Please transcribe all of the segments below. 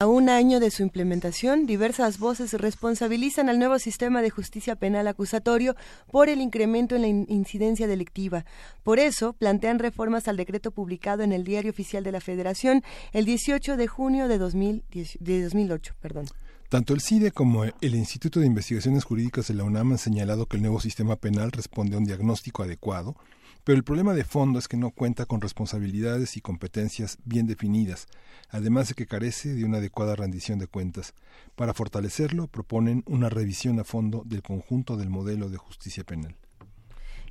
A un año de su implementación, diversas voces responsabilizan al nuevo sistema de justicia penal acusatorio por el incremento en la incidencia delictiva. Por eso, plantean reformas al decreto publicado en el Diario Oficial de la Federación el 18 de junio de, 2008. Perdón. Tanto el CIDE como el Instituto de Investigaciones Jurídicas de la UNAM han señalado que el nuevo sistema penal responde a un diagnóstico adecuado pero el problema de fondo es que no cuenta con responsabilidades y competencias bien definidas, además de que carece de una adecuada rendición de cuentas. Para fortalecerlo, proponen una revisión a fondo del conjunto del modelo de justicia penal.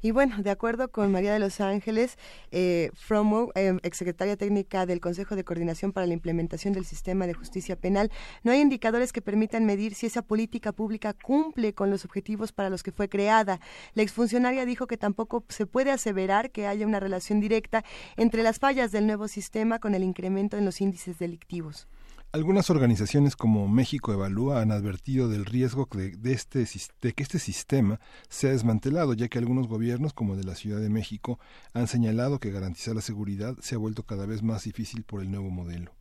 Y bueno, de acuerdo con María de los Ángeles, eh, Fromo, eh, exsecretaria técnica del Consejo de Coordinación para la Implementación del Sistema de Justicia Penal, no hay indicadores que permitan medir si esa política pública cumple con los objetivos para los que fue creada. La exfuncionaria dijo que tampoco se puede aseverar que haya una relación directa entre las fallas del nuevo sistema con el incremento en los índices delictivos. Algunas organizaciones como México Evalúa han advertido del riesgo de, este, de que este sistema sea desmantelado, ya que algunos gobiernos, como el de la Ciudad de México, han señalado que garantizar la seguridad se ha vuelto cada vez más difícil por el nuevo modelo.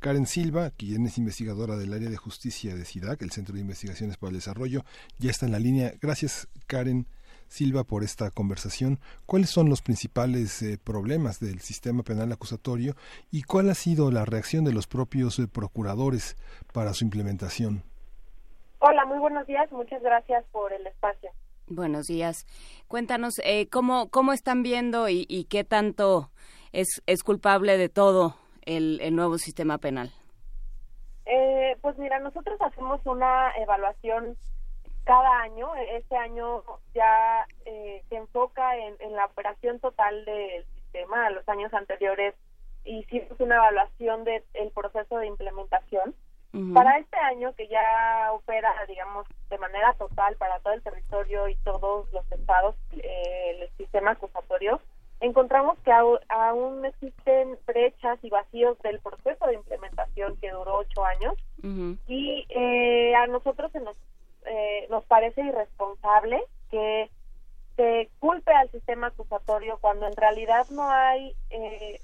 Karen Silva, quien es investigadora del área de justicia de SIDAC, el Centro de Investigaciones para el Desarrollo, ya está en la línea. Gracias, Karen. Silva, por esta conversación. ¿Cuáles son los principales eh, problemas del sistema penal acusatorio y cuál ha sido la reacción de los propios eh, procuradores para su implementación? Hola, muy buenos días. Muchas gracias por el espacio. Buenos días. Cuéntanos eh, cómo, cómo están viendo y, qué tanto es, es culpable de todo el, el nuevo sistema penal. pues mira, nosotros hacemos una evaluación cada año. E-, este año ya eh, se enfoca en, la operación total del sistema. A los años anteriores hicimos una evaluación del proceso de implementación. Para este año, que ya opera, digamos, de manera total para todo el territorio y todos los estados, eh, el sistema acusatorio, encontramos que aún existen brechas y vacíos del proceso de implementación que duró ocho años y eh, a nosotros se nos eh, nos parece irresponsable que se culpe al sistema acusatorio cuando en realidad no hay eh,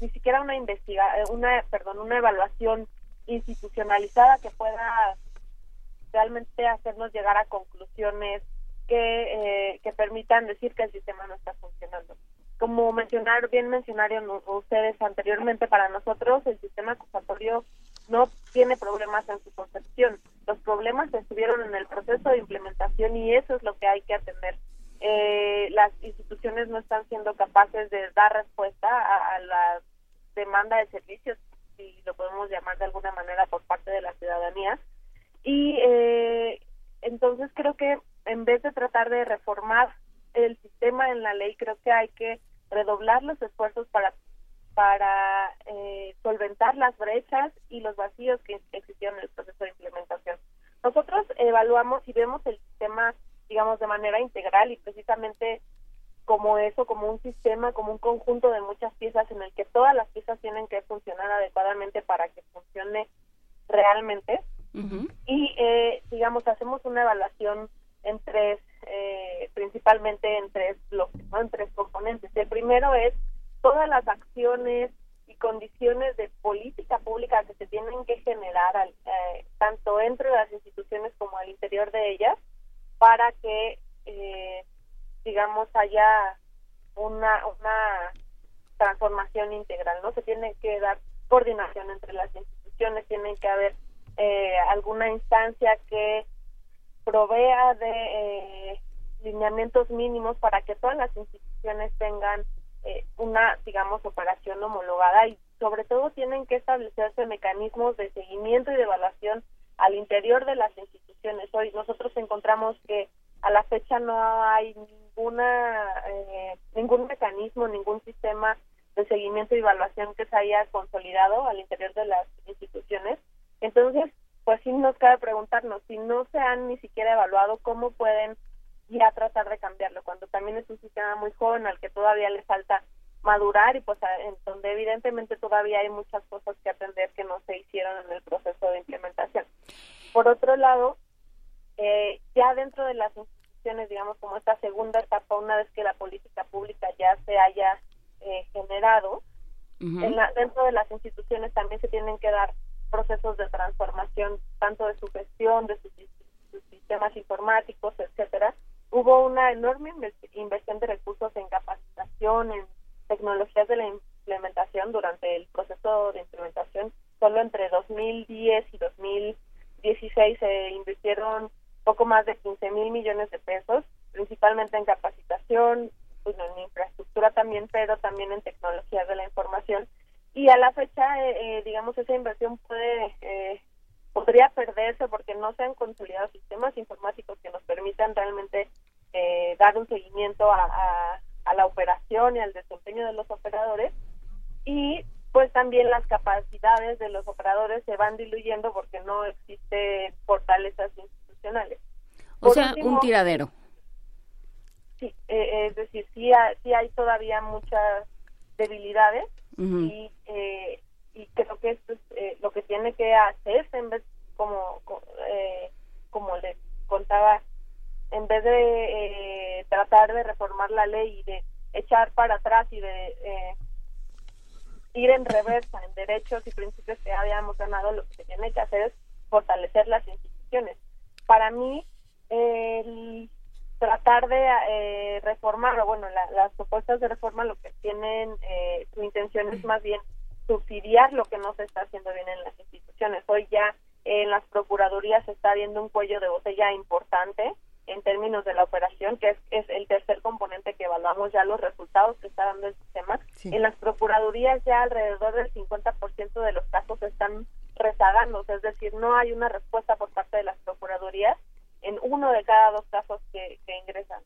ni siquiera una investiga una perdón una evaluación institucionalizada que pueda realmente hacernos llegar a conclusiones que, eh, que permitan decir que el sistema no está funcionando. Como mencionar bien mencionaron ustedes anteriormente, para nosotros el sistema acusatorio no tiene problemas en su concepción. Problemas estuvieron en el proceso de implementación y eso es lo que hay que atender. Eh, las instituciones no están siendo capaces de dar respuesta a, la demanda de servicios, si lo podemos llamar de alguna manera, por parte de la ciudadanía. Y eh, entonces creo que en vez de tratar de reformar el sistema en la ley, creo que hay que redoblar los esfuerzos para para eh, solventar las brechas y los vacíos que existieron en el proceso de implementación. Nosotros evaluamos y vemos el sistema, digamos, de manera integral y precisamente como eso, como un sistema, como un conjunto de muchas piezas en el que todas las piezas tienen que funcionar adecuadamente para que funcione realmente. Y, eh, digamos, hacemos una evaluación en tres, eh, principalmente en tres bloques, ¿no? en tres componentes. El primero es todas las acciones y condiciones de política pública que se tienen que generar eh, tanto entre las instituciones como al interior de ellas para que eh, digamos haya una una transformación integral no se tiene que dar coordinación entre las instituciones tiene que haber eh, alguna instancia que provea de lineamientos mínimos para que todas las instituciones tengan eh, una, digamos, operación homologada y sobre todo tienen que establecerse mecanismos de seguimiento y de evaluación al interior de las instituciones. Hoy nosotros encontramos que a la fecha no hay ninguna eh, ningún mecanismo, ningún sistema de seguimiento y evaluación que se haya consolidado al interior de las instituciones. Entonces, pues sí nos cabe preguntarnos si no se han ni siquiera evaluado cómo pueden y a tratar de cambiarlo, cuando también es un sistema muy joven al que todavía le falta madurar y pues en donde evidentemente todavía hay muchas cosas que atender que no se hicieron en el proceso de implementación. Por otro lado, eh, ya dentro de las instituciones, digamos como esta segunda etapa, una vez que la política pública ya se haya eh, generado, en la, dentro de las instituciones también se tienen que dar procesos de transformación tanto de su gestión, de sus, sistemas informáticos, etcétera. Hubo una enorme inversión de recursos en capacitación, en tecnologías de la implementación durante el proceso de implementación. Solo entre 2010 y 2016 se invirtieron poco más de 15 mil millones de pesos, principalmente en capacitación, pues, en infraestructura también, pero también en tecnologías de la información. Y a la fecha, eh, eh, digamos, esa inversión puede eh, podría perderse porque no se han consolidado sistemas informáticos que nos permitan realmente dar un seguimiento a, a la operación y al desempeño de los operadores y pues también las capacidades de los operadores se van diluyendo porque no existe fortalezas institucionales. O sea, un tiradero. Sí, eh, es decir, sí hay, sí hay todavía muchas debilidades y, eh, y creo que esto es eh, lo que tiene que hacer en vez como como les contaba en vez de tratar de reformar la ley y de echar para atrás y de ir en reversa en derechos y principios que habíamos ganado, lo que se tiene que hacer es fortalecer las instituciones. Para mí, tratar de eh, reformar, o bueno, las propuestas de reforma lo que tienen, eh, su intención es más bien subsidiar lo que no se está haciendo bien en las instituciones. Hoy ya en las procuradurías se está viendo un cuello de botella importante en términos de la operación, que es, el tercer componente que evaluamos ya los resultados que está dando el sistema. En las procuradurías ya alrededor del 50% de los casos están rezagándose, es decir, no hay una respuesta por parte de las procuradurías en uno de cada dos casos que, ingresan.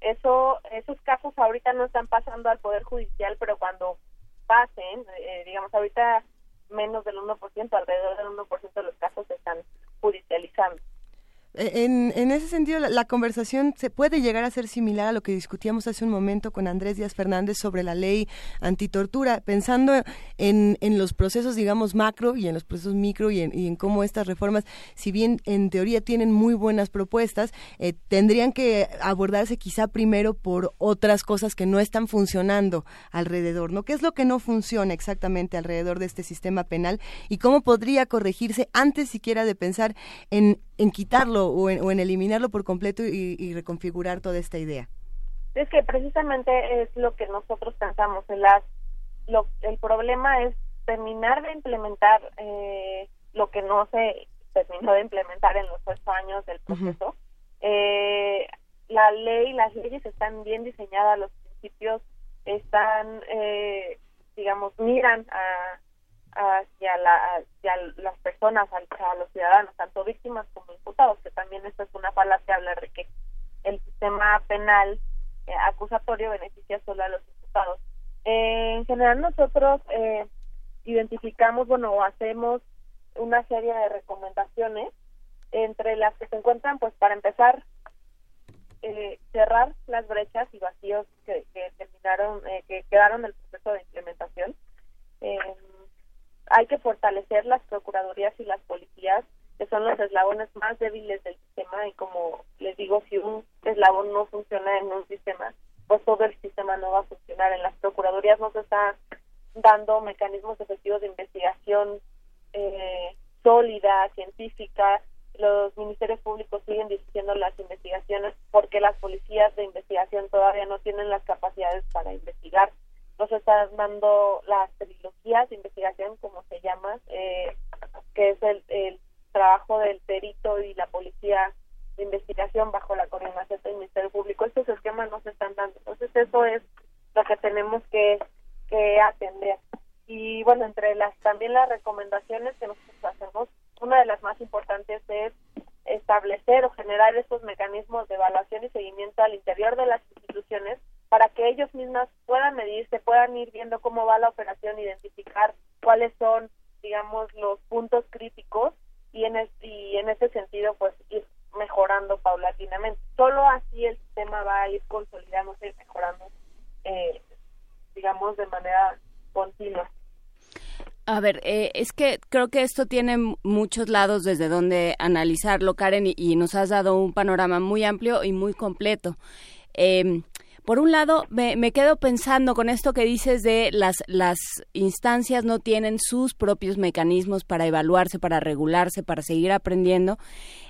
Eso, esos casos ahorita no están pasando al Poder Judicial, pero cuando pasen, eh, digamos, ahorita menos del 1%, alrededor del 1% de los casos se están judicializando. En, ese sentido, la, conversación se puede llegar a ser similar a lo que discutíamos hace un momento con Andrés Díaz Fernández sobre la ley antitortura, pensando en, en los procesos, digamos, macro y en los procesos micro y en, y en cómo estas reformas, si bien en teoría tienen muy buenas propuestas, eh, tendrían que abordarse quizá primero por otras cosas que no están funcionando alrededor, ¿no? ¿Qué es lo que no funciona exactamente alrededor de este sistema penal y cómo podría corregirse antes siquiera de pensar en en quitarlo o en, eliminarlo por completo y, reconfigurar toda esta idea? Es que precisamente es lo que nosotros pensamos. En las, lo, el problema es terminar de implementar eh, lo que no se terminó de implementar en los ocho años del proceso. eh, la ley, las leyes están bien diseñadas, los principios están, eh, digamos, miran a hacia, la, las personas, a, los ciudadanos, tanto víctimas como imputados, que también esto es una falacia hablar de que el sistema penal eh, acusatorio beneficia solo a los imputados. Eh, en general nosotros eh, identificamos, bueno, hacemos una serie de recomendaciones entre las que se encuentran, pues para empezar, cerrar las brechas y vacíos que, que terminaron, que quedaron en el proceso de implementación. Eh, hay que fortalecer las procuradurías y las policías, que son los eslabones más débiles del sistema y como les digo, si un eslabón no funciona en un sistema, pues todo el sistema no va a funcionar. En las procuradurías no se está dando mecanismos efectivos de investigación eh, sólida, científica. Los ministerios públicos siguen dirigiendo las investigaciones porque las policías de investigación todavía no tienen las capacidades para investigar nos está dando las trilogías de investigación, como se llama, eh, que es el, el, trabajo del perito y la policía de investigación bajo la coordinación del Ministerio Público. Estos esquemas no se están dando. Entonces, eso es lo que tenemos que, que atender. Y bueno, entre las también las recomendaciones que nosotros hacemos, una de las más importantes es establecer o generar estos mecanismos de evaluación y seguimiento al interior de las instituciones para que ellos mismos puedan medirse, puedan ir viendo cómo va la operación, identificar cuáles son, digamos, los puntos críticos y en, y en ese sentido, pues ir mejorando paulatinamente. Solo así el sistema va a ir consolidándose y mejorando, eh, digamos, de manera continua. A ver, eh, es que creo que esto tiene muchos lados desde donde analizarlo, Karen, y, nos has dado un panorama muy amplio y muy completo. Eh, por un lado, me, me, quedo pensando con esto que dices de las, las instancias no tienen sus propios mecanismos para evaluarse, para regularse, para seguir aprendiendo.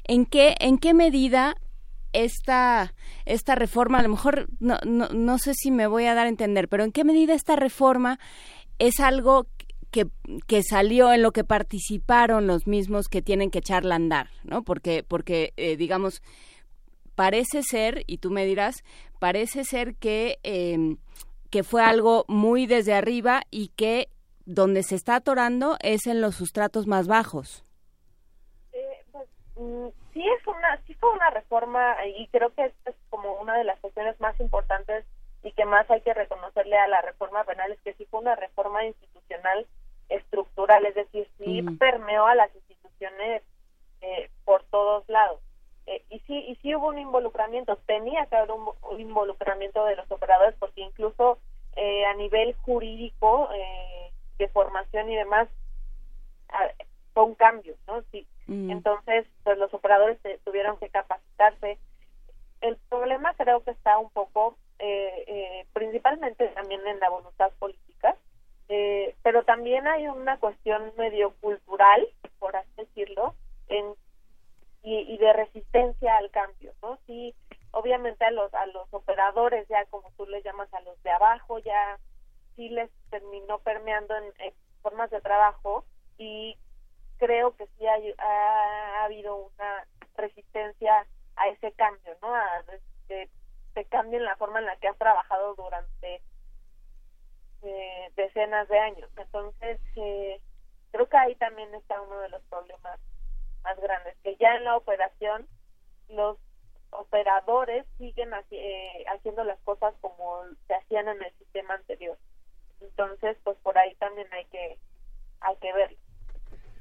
¿En qué, en qué medida esta, esta reforma, a lo mejor no, no, no sé si me voy a dar a entender, pero en qué medida esta reforma es algo que, que, salió en lo que participaron los mismos que tienen que echarla a andar, ¿no? Porque, porque eh, digamos, parece ser, y tú me dirás, parece ser que, eh, que fue algo muy desde arriba y que donde se está atorando es en los sustratos más bajos. Eh, pues, mm, sí es una, sí fue una reforma y creo que esta es como una de las cuestiones más importantes y que más hay que reconocerle a la reforma penal es que sí fue una reforma institucional estructural, es decir, sí mm. permeó a las instituciones eh, por todos lados. Eh, y sí y sí hubo un involucramiento tenía que haber un, involucramiento de los operadores porque incluso eh, a nivel jurídico eh, de formación y demás fue un cambio no sí. Mm. entonces pues los operadores tuvieron que capacitarse. El problema creo que está un poco principalmente también en la voluntad política pero también hay una cuestión medio cultural por así decirlo en y, de resistencia al cambio, ¿no? Sí, obviamente a los a los operadores ya como tú les llamas a los de abajo ya sí les terminó permeando en, formas de trabajo y creo que sí ha, habido una resistencia a ese cambio, ¿no? A que se cambien la forma en la que has trabajado durante eh, decenas de años. Entonces, eh, creo que ahí también está uno de los problemas más grandes, que ya en la operación los operadores siguen eh, haciendo las cosas como se hacían en el sistema anterior. Entonces, pues por ahí también hay que hay que verlo.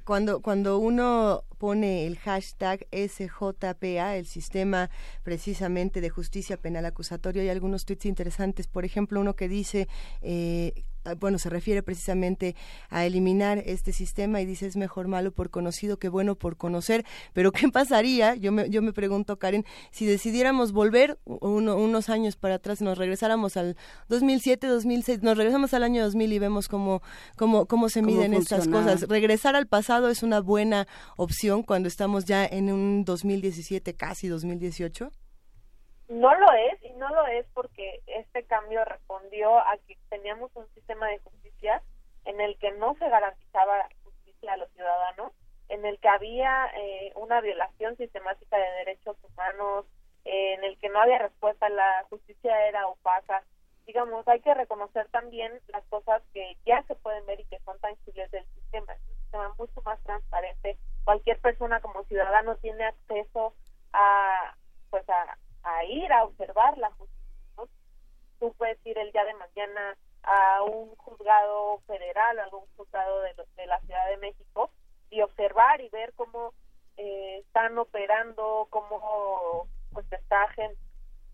Cuando, cuando uno pone el hashtag SJPA, el sistema precisamente de justicia penal acusatorio, hay algunos tweets interesantes. Por ejemplo, uno que dice eh, bueno, se refiere precisamente a eliminar este sistema y dice es mejor malo por conocido que bueno por conocer. Pero ¿qué pasaría? Yo me, yo me pregunto, Karen, si decidiéramos volver unos años para atrás, nos regresáramos al 2007, 2006, nos regresamos al año 2000 y vemos cómo, cómo, cómo se miden estas cosas. Regresar al pasado es una buena opción cuando estamos ya en un 2017, casi 2018. No lo es, y no lo es porque este cambio respondió a que teníamos un sistema de justicia en el que no se garantizaba justicia a los ciudadanos, en el que había eh, una violación sistemática de derechos humanos, eh, en el que no había respuesta, la justicia era opaca. Digamos, hay que reconocer también las cosas que ya se pueden ver y que son tangibles del sistema. Es un sistema mucho más transparente. Cualquier persona como ciudadano tiene acceso a, pues a, a ir a observar la justicia. Tú puedes ir el día de mañana a un juzgado federal, a algún juzgado de, de la Ciudad de México y observar y ver cómo eh, están operando, cómo pues está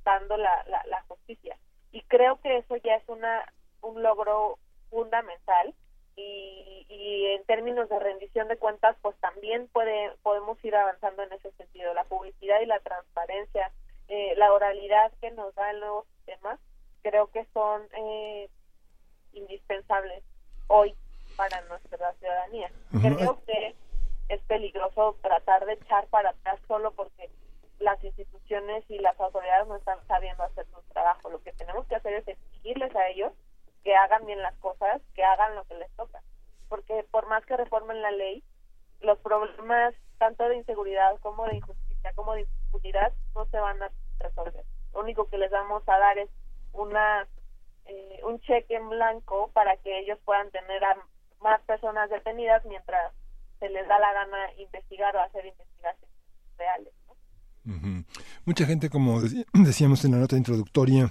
dando la, la, la justicia. Y creo que eso ya es una un logro fundamental y, y, en términos de rendición de cuentas pues también puede podemos ir avanzando en ese sentido la publicidad y la transparencia eh, la oralidad que nos da el nuevo sistema, creo que son eh, indispensables hoy para nuestra ciudadanía. Creo que es peligroso tratar de echar para atrás solo porque las instituciones y las autoridades no están sabiendo hacer su trabajo. Lo que tenemos que hacer es exigirles a ellos que hagan bien las cosas, que hagan lo que les toca. Porque por más que reformen la ley, los problemas tanto de inseguridad como de injusticia como de impunidad no se van a resolver. Lo único que les vamos a dar es una eh, un cheque en blanco para que ellos puedan tener a más personas detenidas mientras se les da la gana investigar o hacer investigaciones reales. Mucha gente, como decíamos en la nota introductoria,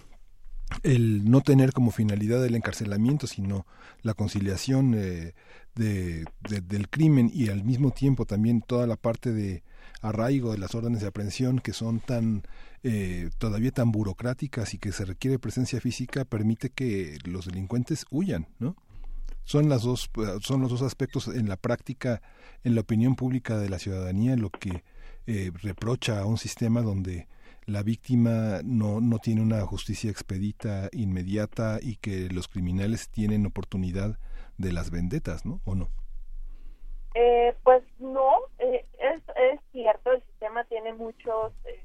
el no tener como finalidad el encarcelamiento, sino la conciliación eh, de, del crimen y al mismo tiempo también toda la parte de arraigo de las órdenes de aprehensión que son tan eh, todavía tan burocráticas y que se requiere presencia física permite que los delincuentes huyan, ¿no? Son las dos son los dos aspectos en la práctica en la opinión pública de la ciudadanía lo que eh, reprocha a un sistema donde la víctima no, no tiene una justicia expedita inmediata y que los criminales tienen oportunidad de las vendetas, ¿no? ¿O no? Eh, pues no, eh, es, es cierto, el sistema tiene muchos eh,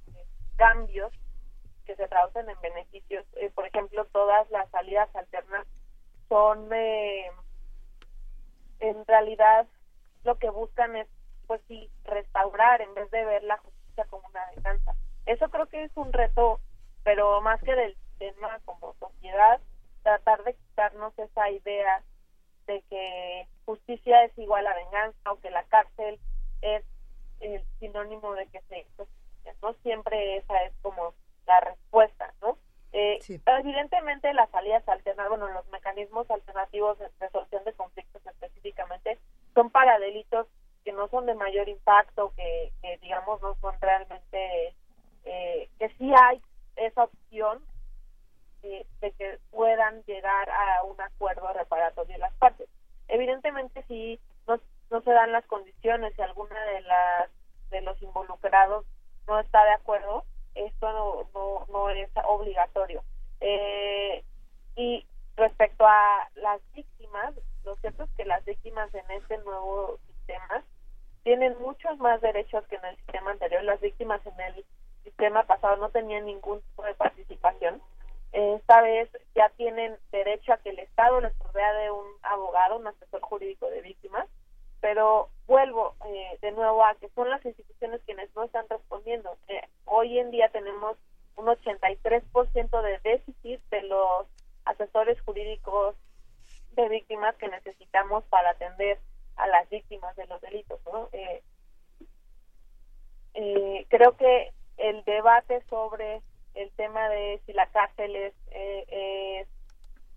cambios que se traducen en beneficios. por ejemplo, todas las salidas alternas son, en realidad, lo que buscan es, pues sí, restaurar en vez de ver la justicia como una venganza. Eso creo que es un reto, pero más que del tema como sociedad, tratar de quitarnos esa idea de que justicia es igual a venganza o que la cárcel es el sinónimo de que se justicia. No siempre esa es como la respuesta, ¿no? Eh, Evidentemente las salidas alternativas, bueno, los mecanismos alternativos de resolución de conflictos específicamente son para delitos que no son de mayor impacto, que, que digamos no son realmente, eh, que sí hay esa opción eh, de que puedan llegar a un acuerdo reparatorio de las partes. Evidentemente, si no, no se dan las condiciones, si alguna de las de los involucrados no está de acuerdo, esto no, no, no es obligatorio. Eh, y respecto a las víctimas, lo cierto es que las víctimas en este nuevo sistema tienen muchos más derechos que en el sistema anterior. Las víctimas en el sistema pasado no tenían ningún tipo de participación esta vez ya tienen derecho a que el Estado les provea de un abogado, un asesor jurídico de víctimas, pero vuelvo eh, de nuevo a que son las instituciones quienes no están respondiendo. Eh, hoy en día tenemos un 83% de déficit de los asesores jurídicos de víctimas que necesitamos para atender a las víctimas de los delitos. ¿no? Eh, creo que el debate sobre el tema de si la cárcel es, eh, es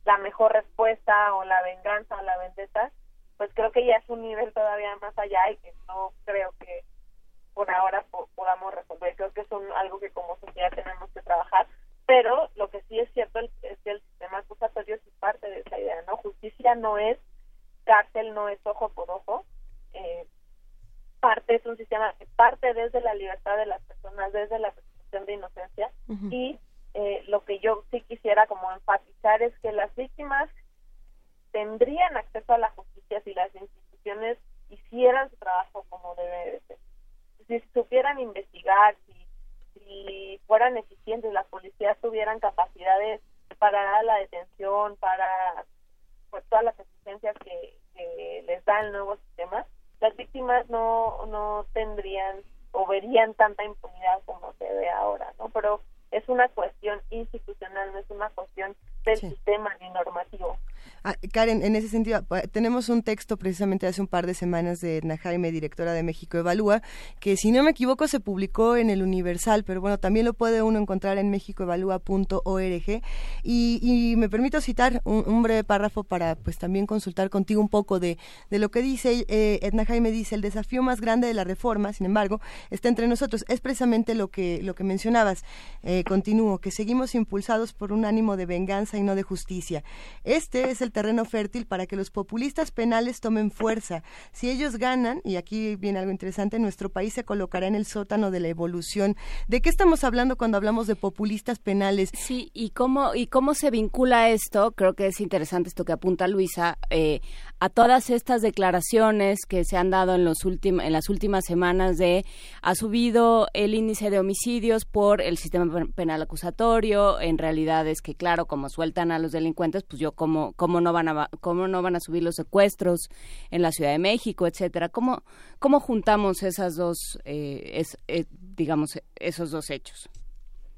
la mejor respuesta o la venganza o la vendetta, pues creo que ya es un nivel todavía más allá y que no creo que por ahora podamos resolver. Creo que es un, algo que como sociedad tenemos que trabajar, pero lo que sí es cierto es que el sistema acusatorio es parte de esa idea, ¿no? Justicia no es cárcel, no es ojo por ojo. Eh, parte es un sistema parte desde la libertad de las desde la de inocencia y eh, lo que yo sí quisiera como enfatizar es que las víctimas tendrían acceso a la justicia si las instituciones hicieran su trabajo como debe ser. Si supieran investigar, si, si fueran eficientes, las policías tuvieran capacidades para la detención, para pues, todas las exigencias que, que les da el nuevo sistema, las víctimas no, no tendrían o verían tanta impunidad como se ve ahora, ¿no? Pero es una cuestión institucional, no es una cuestión del sistema ni normativo. Ah, Karen, en ese sentido, tenemos un texto precisamente hace un par de semanas de Edna Jaime, directora de México Evalúa, que si no me equivoco se publicó en el Universal, pero bueno, también lo puede uno encontrar en mexicoevalúa.org. Y, y me permito citar un, breve párrafo para pues también consultar contigo un poco de, de lo que dice eh, Edna Jaime. Dice, el desafío más grande de la reforma, sin embargo, está entre nosotros. Es precisamente lo que, lo que mencionabas. Eh, continúo, que seguimos impulsados por un ánimo de venganza y no de justicia. Este es el terreno fértil para que los populistas penales tomen fuerza. Si ellos ganan, y aquí viene algo interesante, nuestro país se colocará en el sótano de la evolución. ¿De qué estamos hablando cuando hablamos de populistas penales? Sí, y cómo, y cómo se vincula esto, creo que es interesante esto que apunta Luisa, eh, a todas estas declaraciones que se han dado en, los en las últimas semanas de ha subido el índice de homicidios por el sistema penal acusatorio, en realidad es que claro, como sueltan a los delincuentes, pues yo como, como no van a cómo no van a subir los secuestros en la Ciudad de México, etcétera. ¿Cómo, cómo juntamos esas dos, eh, eh, digamos, esos dos hechos?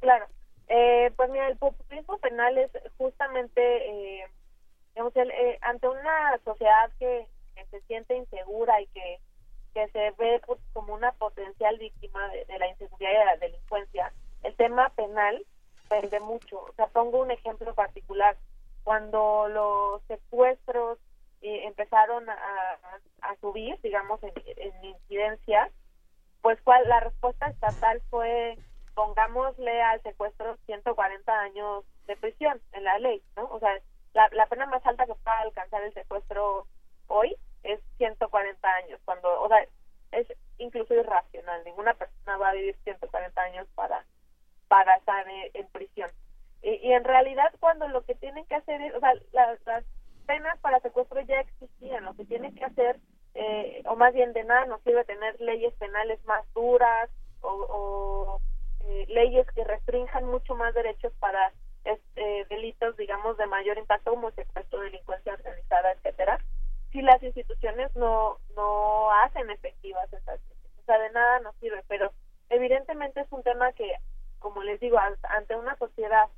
Claro. Eh, pues mira, el populismo penal es justamente, digamos, ante una sociedad que, se siente insegura y que, que se ve pues, como una potencial víctima de, la inseguridad y de la delincuencia, el tema penal vende mucho. O sea, pongo un ejemplo particular cuando los secuestros eh, empezaron a, subir, digamos, en, incidencia, pues cuál la respuesta estatal fue pongámosle al secuestro 140 años de prisión en la ley, ¿no? O sea, la, la pena más alta que pueda alcanzar el secuestro hoy es 140 años, cuando, o sea, es incluso irracional, ninguna persona va a vivir 140 años para para estar en prisión. Y, en realidad cuando lo que tienen que hacer es, o sea, las, penas para secuestro ya existían, lo que tienen que hacer, eh, o más bien de nada nos sirve tener leyes penales más duras o, eh, leyes que restrinjan mucho más derechos para este, delitos, digamos, de mayor impacto como secuestro, delincuencia organizada, etcétera, si las instituciones no, no hacen efectivas esas. O sea, de nada nos sirve, pero evidentemente es un tema que, como les digo, ante una sociedad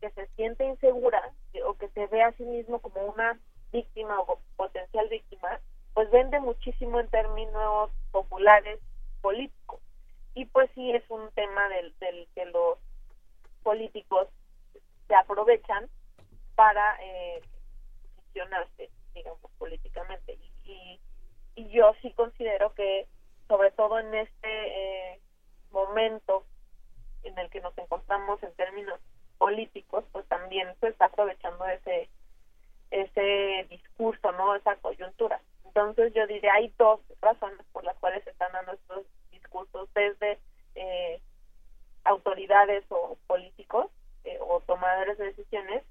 que se siente insegura o que se ve a sí mismo como una víctima o potencial víctima, pues vende muchísimo en términos populares políticos. Y pues sí es un tema del, del que los políticos se aprovechan para eh, posicionarse, digamos, políticamente. Y, y, yo sí considero que, sobre todo en este eh, momento en el que nos encontramos en términos políticos pues también se está aprovechando ese ese discurso no esa coyuntura. Entonces yo diría hay dos razones por las cuales se están dando estos discursos desde eh, autoridades o políticos eh, o tomadores de decisiones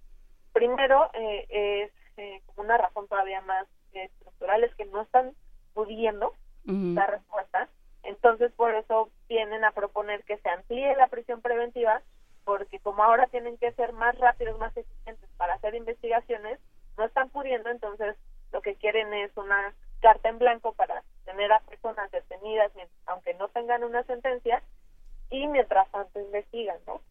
primero eh, es una razón todavía más estructural es que no están pudiendo dar respuesta entonces por eso vienen a proponer que se amplíe la prisión preventiva porque como ahora tienen que ser más rápidos, más eficientes para hacer investigaciones, no están pudiendo, entonces lo que quieren es una carta en blanco para tener a personas detenidas, aunque no tengan una sentencia, y mientras tanto investigan, ¿no?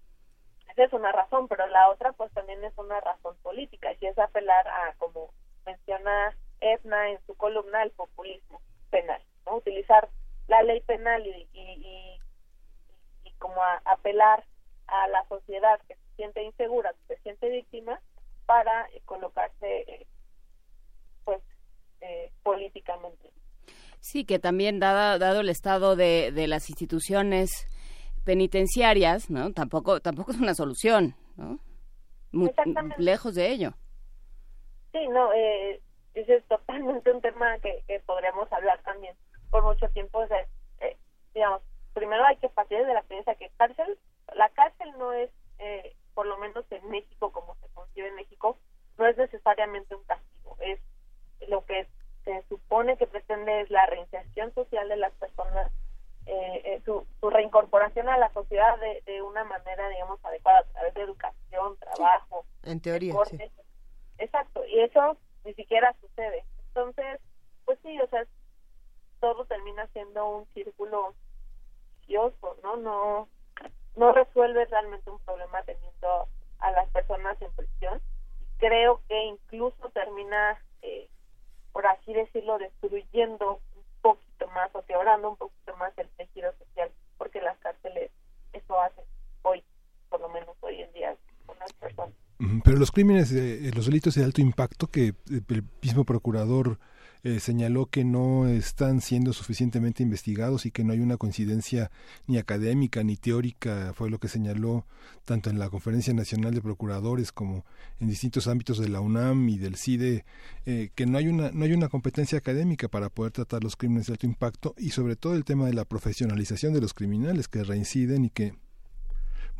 Esa es una razón, pero la otra pues también es una razón política, y es apelar a, como menciona Edna en su columna, el populismo penal. Utilizar la ley penal y, y, y, como apelar a la sociedad que se siente insegura, que se siente víctima, para colocarse pues eh, políticamente. Sí, que también dado, dado el estado de, de las instituciones penitenciarias, ¿no? Tampoco tampoco es una solución, ¿no? lejos de ello. Sí, no, eh, ese es totalmente un tema que, que podríamos hablar también por mucho tiempo. O sea, digamos, primero hay que partir de la experiencia que cárcel la cárcel no es, eh, por lo menos en México, como se concibe en México, no es necesariamente un castigo, es lo que se supone que pretende es la reinserción social de las personas, eh, eh, su, reincorporación a la sociedad de, una manera, digamos, adecuada a través de educación, trabajo. En teoría, sí. Exacto, y eso ni siquiera sucede. Entonces, pues sí, o sea, todo termina siendo un círculo vicioso, ¿no? No no resuelve realmente un problema teniendo a las personas en prisión. Creo que incluso termina, eh, por así decirlo, destruyendo poquito más o un poquito más el tejido social, porque las cárceles eso hacen hoy, por lo menos hoy en día, con las personas. Pero los crímenes, los delitos de alto impacto que el mismo procurador eh, señaló que no están siendo suficientemente investigados y que no hay una coincidencia ni académica ni teórica, fue lo que señaló tanto en la Conferencia Nacional de Procuradores como en distintos ámbitos de la UNAM y del CIDE, eh, que no hay, una, no hay una competencia académica para poder tratar los crímenes de alto impacto y sobre todo el tema de la profesionalización de los criminales que reinciden y que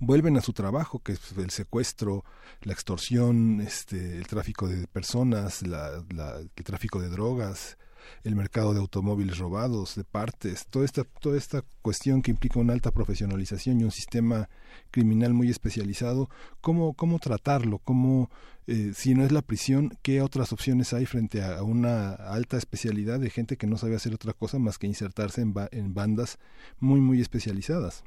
vuelven a su trabajo, que es el secuestro, la extorsión, este, el tráfico de personas, la, el tráfico de drogas, el mercado de automóviles robados, de partes, toda esta, toda esta cuestión que implica una alta profesionalización y un sistema criminal muy especializado, ¿cómo, cómo tratarlo? ¿Cómo, eh, si no es la prisión, qué otras opciones hay frente a una alta especialidad de gente que no sabe hacer otra cosa más que insertarse en, en bandas muy, muy especializadas?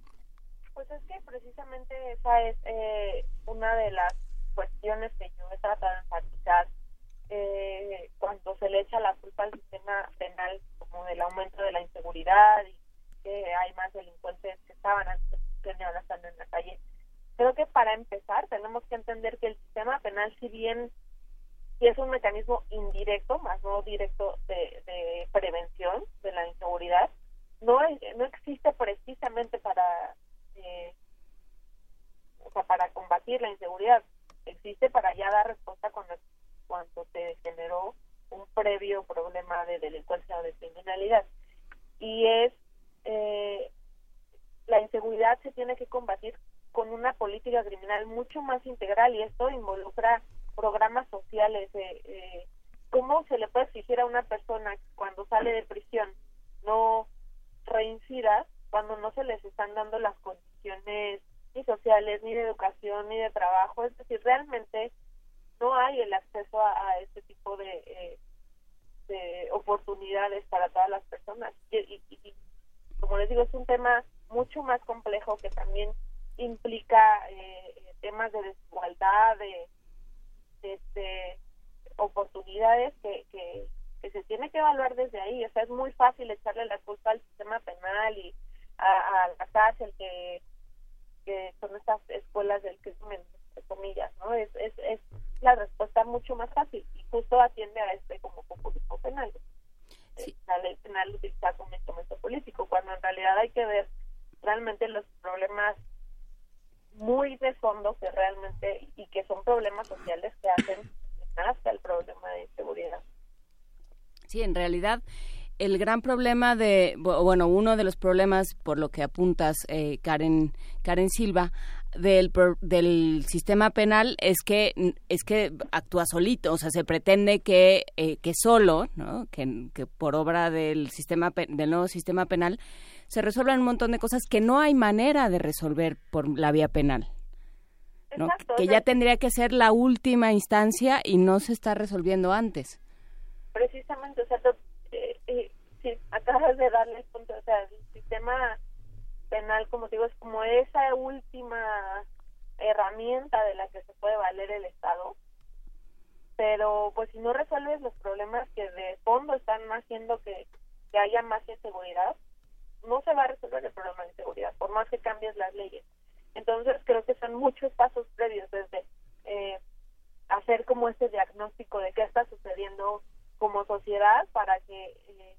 Precisamente esa es eh, una de las cuestiones que yo he tratado de enfatizar eh, cuando se le echa la culpa al sistema penal como del aumento de la inseguridad y que hay más delincuentes que estaban antes que ahora están en la calle. Creo que para empezar tenemos que entender que el sistema penal, si bien si es un mecanismo indirecto, más no directo de, de prevención de la inseguridad, no, no existe precisamente para eh, para combatir la inseguridad, existe para ya dar respuesta cuando, cuando se generó un previo problema de delincuencia o de criminalidad. Y es, eh, la inseguridad se tiene que combatir con una política criminal mucho más integral y esto involucra programas sociales. Eh, eh, ¿Cómo se le puede exigir a una persona cuando sale de prisión no reincida cuando no se les están dando las condiciones ni sociales, ni de educación, ni de trabajo? Es decir, realmente no hay el acceso a, este tipo de, eh, de oportunidades para todas las personas. Y, como les digo, es un tema mucho más complejo que también implica eh, temas de desigualdad, de, de, oportunidades que, que, se tiene que evaluar desde ahí. O sea, es muy fácil echarle la culpa al sistema penal y a, a la cárcel que, que son estas escuelas del crimen, entre comillas, ¿no? Es, es, es la respuesta mucho más fácil y justo atiende a este como populismo penal. La ley penal utiliza como instrumento político, cuando en realidad hay que ver realmente los problemas muy de fondo que realmente y que son problemas sociales que hacen hasta el problema de inseguridad. Sí, en realidad el gran problema de, bueno, uno de los problemas por lo que apuntas, eh, Karen, Karen Silva, del, del sistema penal es que es que actúa solito, o sea, se pretende que, eh, que solo, ¿no? que, que por obra del sistema del nuevo sistema penal se resuelvan un montón de cosas que no hay manera de resolver por la vía penal. que ya tendría que ser la última instancia y no se está resolviendo antes. Precisamente, o sea, eh, eh, acabas de darle el punto, o sea, el sistema penal, como digo, es como esa última herramienta de la que se puede valer el Estado. Pero pues si no resuelves los problemas que de fondo están haciendo que, que haya más inseguridad, no se va a resolver el problema de inseguridad, por más que cambies las leyes. Entonces creo que son muchos pasos previos desde eh, hacer como este diagnóstico de qué está sucediendo como sociedad para que eh,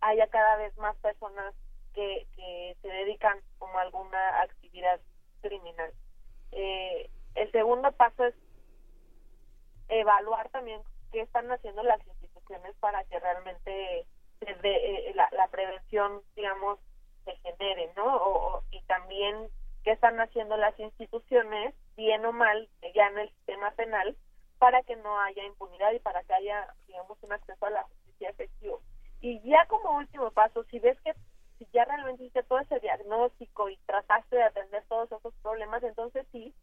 haya cada vez más personas que, que se dedican como a alguna actividad criminal. Eh, el segundo paso es evaluar también qué están haciendo las instituciones para que realmente desde eh, la, prevención, digamos, se genere, ¿no? O, y también qué están haciendo las instituciones, bien o mal, ya en el sistema penal, para que no haya impunidad y para que haya, digamos, un acceso a la justicia efectivo. Y ya como último paso, si ves que si ya realmente hiciste todo ese diagnóstico y trataste de atender todos esos problemas, entonces sí,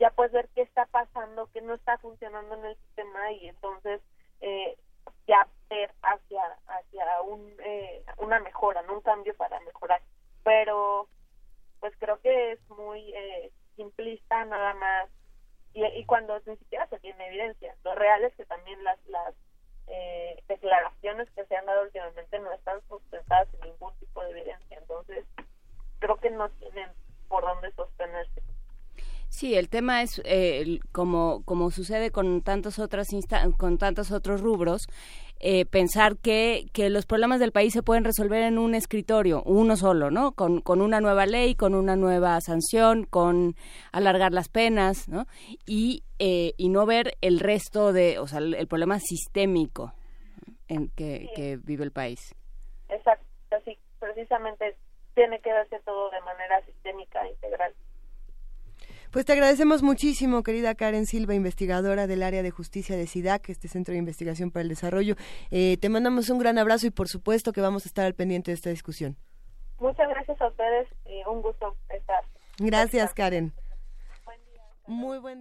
ya puedes ver qué está pasando, qué no está funcionando en el sistema y entonces eh, ya ver hacia hacia un, eh, una mejora, no un cambio para mejorar. Pero pues creo que es muy eh, simplista nada más y, y cuando ni siquiera se tiene evidencia. Lo real es que también las las eh, declaraciones que se han dado últimamente no están sustentadas en ningún tipo de evidencia. Entonces, creo que no tienen por dónde sostenerse. Sí, el tema es eh, como como sucede con tantos otras con tantos otros rubros, eh, pensar que, que los problemas del país se pueden resolver en un escritorio, uno solo, ¿no? Con, con una nueva ley, con una nueva sanción, con alargar las penas, ¿no? Y, eh, y no ver el resto de, o sea, el, problema sistémico en que, que vive el país. Exacto, así precisamente tiene que verse todo de manera sistémica, integral. Pues te agradecemos muchísimo, querida Karen Silva, investigadora del área de justicia de SIDAC, este Centro de Investigación para el Desarrollo. Eh, te mandamos un gran abrazo y por supuesto que vamos a estar al pendiente de esta discusión. Muchas gracias a ustedes y un gusto estar. Gracias, Karen. Buen día. Muy buen día.